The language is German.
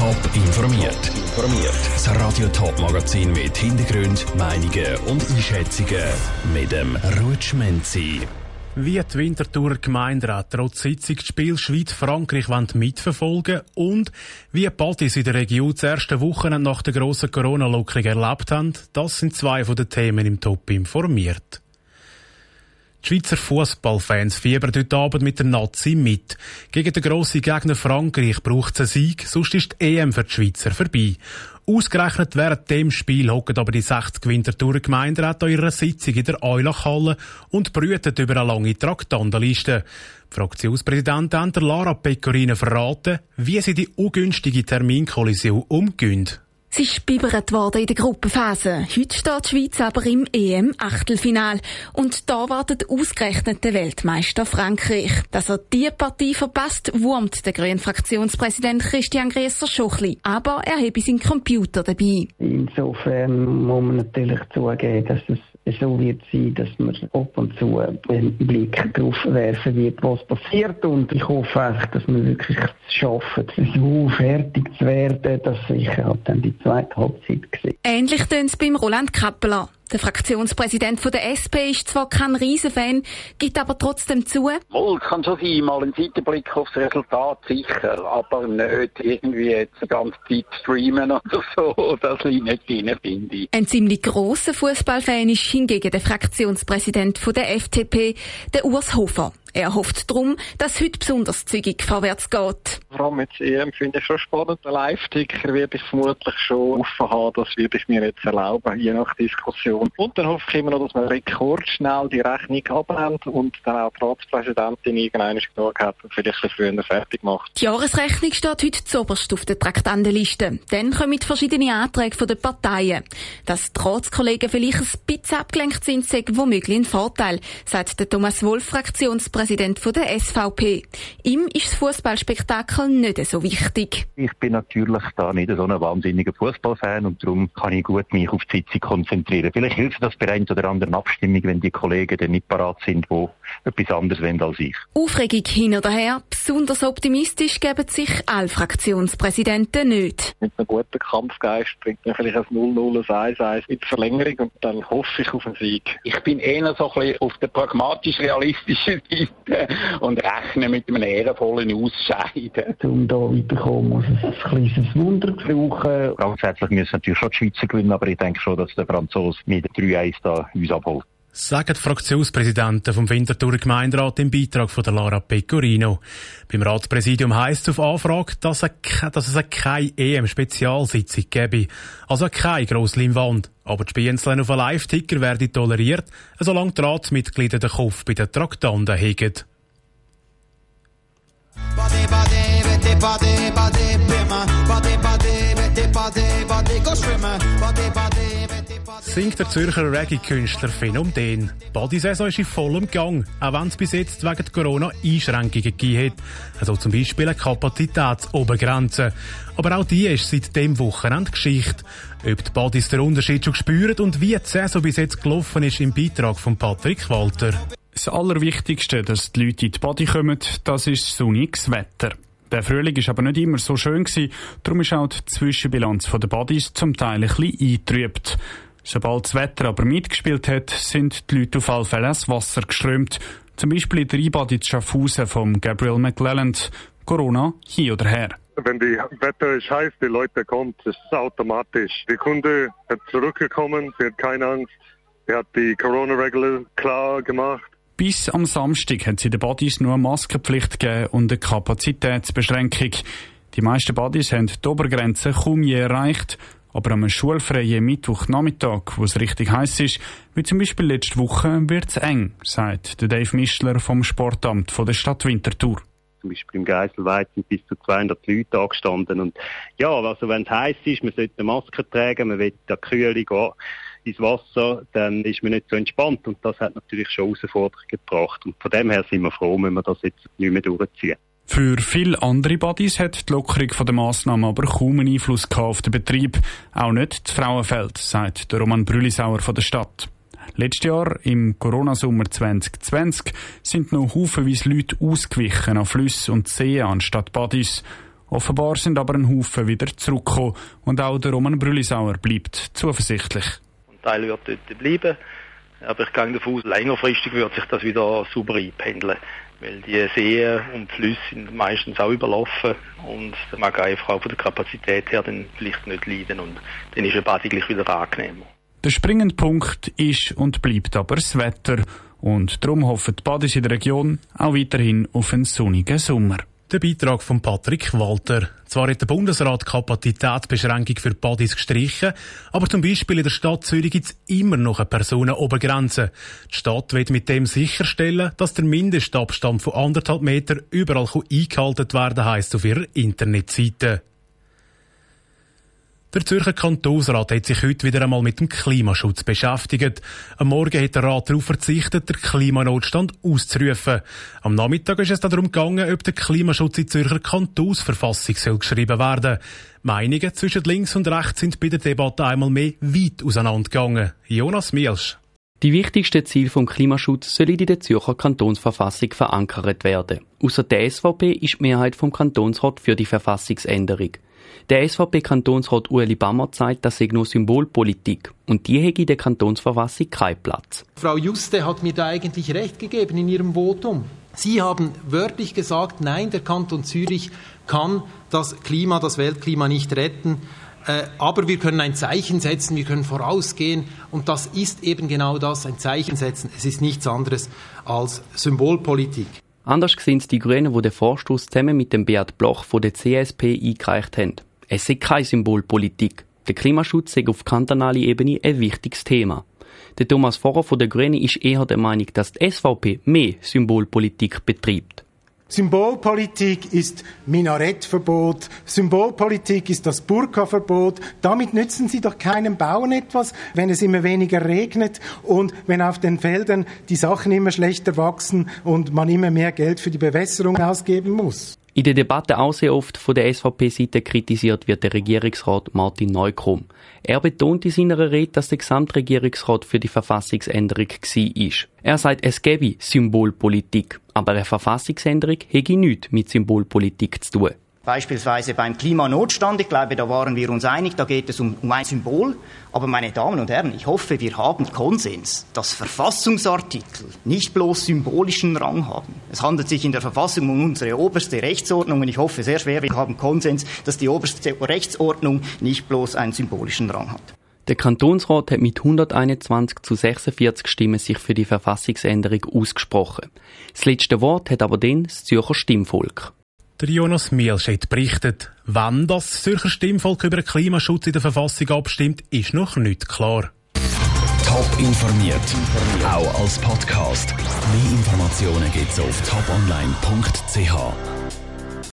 Top informiert. Informiert. Das Radio Top Magazin mit Hintergrund, Meinungen und Einschätzungen mit dem Rutschmenzi. Wie die Winterthur Gemeinderat trotz Sitzung das Spiel Schweiz-Frankreich mitverfolgen und wie Partys in der Region das erste Wochen nach der grossen Corona-Lockerung erlebt haben, das sind zwei von den Themen im Top informiert. Die Schweizer Fußballfans fiebern heute Abend mit der Nazi mit. Gegen den grossen Gegner Frankreich braucht es einen Sieg, sonst ist die EM für die Schweizer vorbei. Ausgerechnet während dem Spiel hocken aber die 60 Winterthurer Gemeinderäte an ihrer Sitzung in der Eulachhalle und brüten über eine lange Traktandenliste. Die Fraktionspräsidentin Lara Pecorino verraten, wie sie die ungünstige Terminkollision umgehen. Sie ist bibbert worden in der Gruppenphase. Heute steht die Schweiz aber im EM-Achtelfinal. Und da wartet ausgerechnet der Weltmeister Frankreich. Dass er diese Partie verpasst, wurmt der grünen Fraktionspräsident Christian Grieser Schochli. Aber er habe seinen Computer dabei. Insofern muss man natürlich zugeben, dass es so wird sein, dass man ab und zu einen Blick darauf werfen wird, was passiert. Und ich hoffe einfach, dass wir wirklich es schaffen, so fertig zu werden, dass ich halt dann die zweite Halbzeit sehe. Ähnlich tun es beim Roland Kappeler. Der Fraktionspräsident von der SP ist zwar kein Riesenfan, gibt aber trotzdem zu. Wohl, kann schon sein, mal ein Seitenblick aufs Resultat, sicher, aber nicht irgendwie jetzt die ganze Zeit streamen oder so. Das liegt nicht drin, finde ich. Ein ziemlich grosser Fußballfan ist hingegen der Fraktionspräsident von der FDP, der Urs Hofer. Er hofft darum, dass heute besonders zügig vorwärts geht. Vor allem jetzt EM finde ich schon spannend. Ein Live-Ticker werde ich vermutlich schon offen haben. Das würde ich mir jetzt erlauben, je nach Diskussion. Und dann hoffe ich immer noch, dass man rekordschnell die Rechnung ablehnt und dann auch die Ratspräsidentin irgendwann genug hat und vielleicht ein früher fertig macht. Die Jahresrechnung steht heute zuoberst auf der Traktandenliste. Dann kommen verschiedene Anträge von den Parteien. Dass die Ratskollegen vielleicht ein bisschen abgelenkt sind, sei womöglich ein Vorteil, sagt der Thomas Wolf, Fraktionspräsident Präsident der SVP. Ihm ist das Fußballspektakel nicht so wichtig. Ich bin natürlich da nicht so ein wahnsinniger Fußballfan und darum kann ich gut mich auf die Sitzung konzentrieren. Vielleicht hilft das bei einer oder anderen Abstimmung, wenn die Kollegen dann nicht parat sind, die etwas anderes wollen als ich. Aufregung hin oder her, besonders optimistisch geben sich alle Fraktionspräsidenten nicht. Mit einem guten Kampfgeist bringt man vielleicht ein 0-0, ein 1-1 in die Verlängerung und dann hoffe ich auf einen Sieg. Ich bin eher so ein bisschen auf der pragmatisch-realistischen Seite und rechnen mit einem ehrenvollen Ausscheiden. Um da weiterzukommen, muss es ein kleines Wunder brauchen. Grundsätzlich müssen natürlich schon die Schweizer gewinnen, aber ich denke schon, dass der Franzose mit 3-1 da uns abholt. Sagen die Fraktionspräsidenten vom Winterthur Gemeinderat im Beitrag von der Lara Pecorino. Beim Ratspräsidium heisst es auf Anfrage, dass, es keine EM-Spezialsitzung gäbe. Also keine grosse Leinwand. Aber die Spienzlein auf einen Live-Ticker werden toleriert, solange die Ratsmitglieder den Kopf bei den Traktanten hegen. Singt der Zürcher Reggae-Künstler Phänomen. Die Bodysaison ist in vollem Gang, auch wenn es bis jetzt wegen Corona Einschränkungen gegeben hat. Also zum Beispiel eine Kapazitätsobergrenze. Aber auch die ist seit dem Wochenende Geschichte. Ob die Bodies den Unterschied schon spüren und wie die Saison bis jetzt gelaufen ist im Beitrag von Patrick Walter. Das Allerwichtigste, dass die Leute in die Body kommen, das ist sonniges Wetter. Der Frühling ist aber nicht immer so schön darum ist auch die Zwischenbilanz der Bodies zum Teil ein bisschen eingetrübt. Sobald das Wetter aber mitgespielt hat, sind die Leute auf alle Fälle ins Wasser geströmt. Zum Beispiel in der Eibad in Schaffhausen von Gabriel McLelland. Corona hier oder her. Wenn die Wetter ist heiß, die Leute kommen, das ist automatisch. Die Kunde hat zurückgekommen, sie hat keine Angst. Er hat die Corona-Regeln klar gemacht. Bis am Samstag hat sie den Bodies nur eine Maskenpflicht gegeben und eine Kapazitätsbeschränkung. Die meisten Bodies haben die Obergrenze kaum je erreicht. Aber am schulfreien Mittwochnachmittag, wo es richtig heiß ist, wie zum Beispiel letzte Woche, wird es eng, sagt Dave Mischler vom Sportamt der Stadt Winterthur zum Beispiel im Geiselweit sind bis zu 200 Leute angestanden. Und ja, also wenn es heiß ist, man sollte eine Maske tragen, man will der Kühlung gehen ins Wasser, dann ist man nicht so entspannt. Und das hat natürlich schon Herausforderungen gebracht. Und von dem her sind wir froh, wenn wir das jetzt nicht mehr durchziehen. Für viele andere Bodies hat die Lockerung der Massnahmen aber kaum einen Einfluss auf den Betrieb. Auch nicht das Frauenfeld, sagt der Roman Brüllisauer von der Stadt. Letztes Jahr, im Corona-Sommer 2020, sind noch haufenweise Leute ausgewichen an Flüsse und Seen anstatt Bodies. Offenbar sind aber ein Haufen wieder zurückgekommen und auch der Roman Brüllisauer bleibt zuversichtlich. Ein Teil wird dort bleiben, aber ich gehe davon aus, längerfristig wird sich das wieder super einpendeln. Weil die Seen und Flüsse sind meistens auch überlaufen und da mag einfach auch von der Kapazität her dann vielleicht nicht leiden und dann ist ein Bad wieder angenehmer. Der springende Punkt ist und bleibt aber das Wetter und darum hoffen die Badis in der Region auch weiterhin auf einen sonnigen Sommer. Der Beitrag von Patrick Walter. Zwar hat der Bundesrat Kapazitätsbeschränkung für Badis gestrichen, aber zum Beispiel in der Stadt Zürich gibt es immer noch eine Personenobergrenze. Die Stadt wird mit dem sicherstellen, dass der Mindestabstand von anderthalb Meter überall eingehalten werden heisst auf ihrer Internetseite. Der Zürcher Kantonsrat hat sich heute wieder einmal mit dem Klimaschutz beschäftigt. Am Morgen hat der Rat darauf verzichtet, den Klimanotstand auszurufen. Am Nachmittag ist es darum gegangen, ob der Klimaschutz in Zürcher Kantonsverfassung soll geschrieben werden. Meinungen zwischen links und rechts sind bei der Debatte einmal mehr weit auseinandergegangen. Jonas Mielsch. Die wichtigsten Ziele vom Klimaschutz sollen in der Zürcher Kantonsverfassung verankert werden. Außer der SVP ist die Mehrheit vom Kantonsrat für die Verfassungsänderung. Der SVP-Kantonsrat Ueli Bammer sagt, das sei nur Symbolpolitik und die hätte in der Kantonsverfassung keinen Platz. Frau Juste hat mir da eigentlich recht gegeben in ihrem Votum. Sie haben wörtlich gesagt, nein, der Kanton Zürich kann das Klima, das Weltklima nicht retten. Äh, aber wir können ein Zeichen setzen, wir können vorausgehen und das ist eben genau das, ein Zeichen setzen. Es ist nichts anderes als Symbolpolitik. Anders sehen die Grünen, die den Vorstoß zusammen mit dem Beat Bloch von der CSP eingereicht haben. Es ist keine Symbolpolitik. Der Klimaschutz ist auf kantonaler Ebene ein wichtiges Thema. Der Thomas Vorer von der Grünen ist eher der Meinung, dass die SVP mehr Symbolpolitik betreibt. Symbolpolitik ist Minarettverbot, Symbolpolitik ist das Burka-Verbot. Damit nützen Sie doch keinem Bauern etwas, wenn es immer weniger regnet und wenn auf den Feldern die Sachen immer schlechter wachsen und man immer mehr Geld für die Bewässerung ausgeben muss. In der Debatte auch sehr oft von der SVP-Seite kritisiert wird der Regierungsrat Martin Neukrumm. Er betont in seiner Rede, dass der Gesamtregierungsrat für die Verfassungsänderung war. Er sagt, es gebe Symbolpolitik, aber eine Verfassungsänderung hätte nichts mit Symbolpolitik zu tun. Beispielsweise beim Klimanotstand, ich glaube, da waren wir uns einig, da geht es um, um ein Symbol. Aber meine Damen und Herren, ich hoffe, wir haben Konsens, dass Verfassungsartikel nicht bloß symbolischen Rang haben. Es handelt sich in der Verfassung um unsere oberste Rechtsordnung und ich hoffe sehr schwer, wir haben Konsens, dass die oberste Rechtsordnung nicht bloß einen symbolischen Rang hat. Der Kantonsrat hat mit 121 zu 46 Stimmen sich für die Verfassungsänderung ausgesprochen. Das letzte Wort hat aber dann das Zürcher Stimmvolk. Der Jonas Mielscheid berichtet, wann das Zürcher Stimmvolk über den Klimaschutz in der Verfassung abstimmt, ist noch nicht klar. Top informiert, auch als Podcast. Mehr Informationen gibt's auf toponline.ch.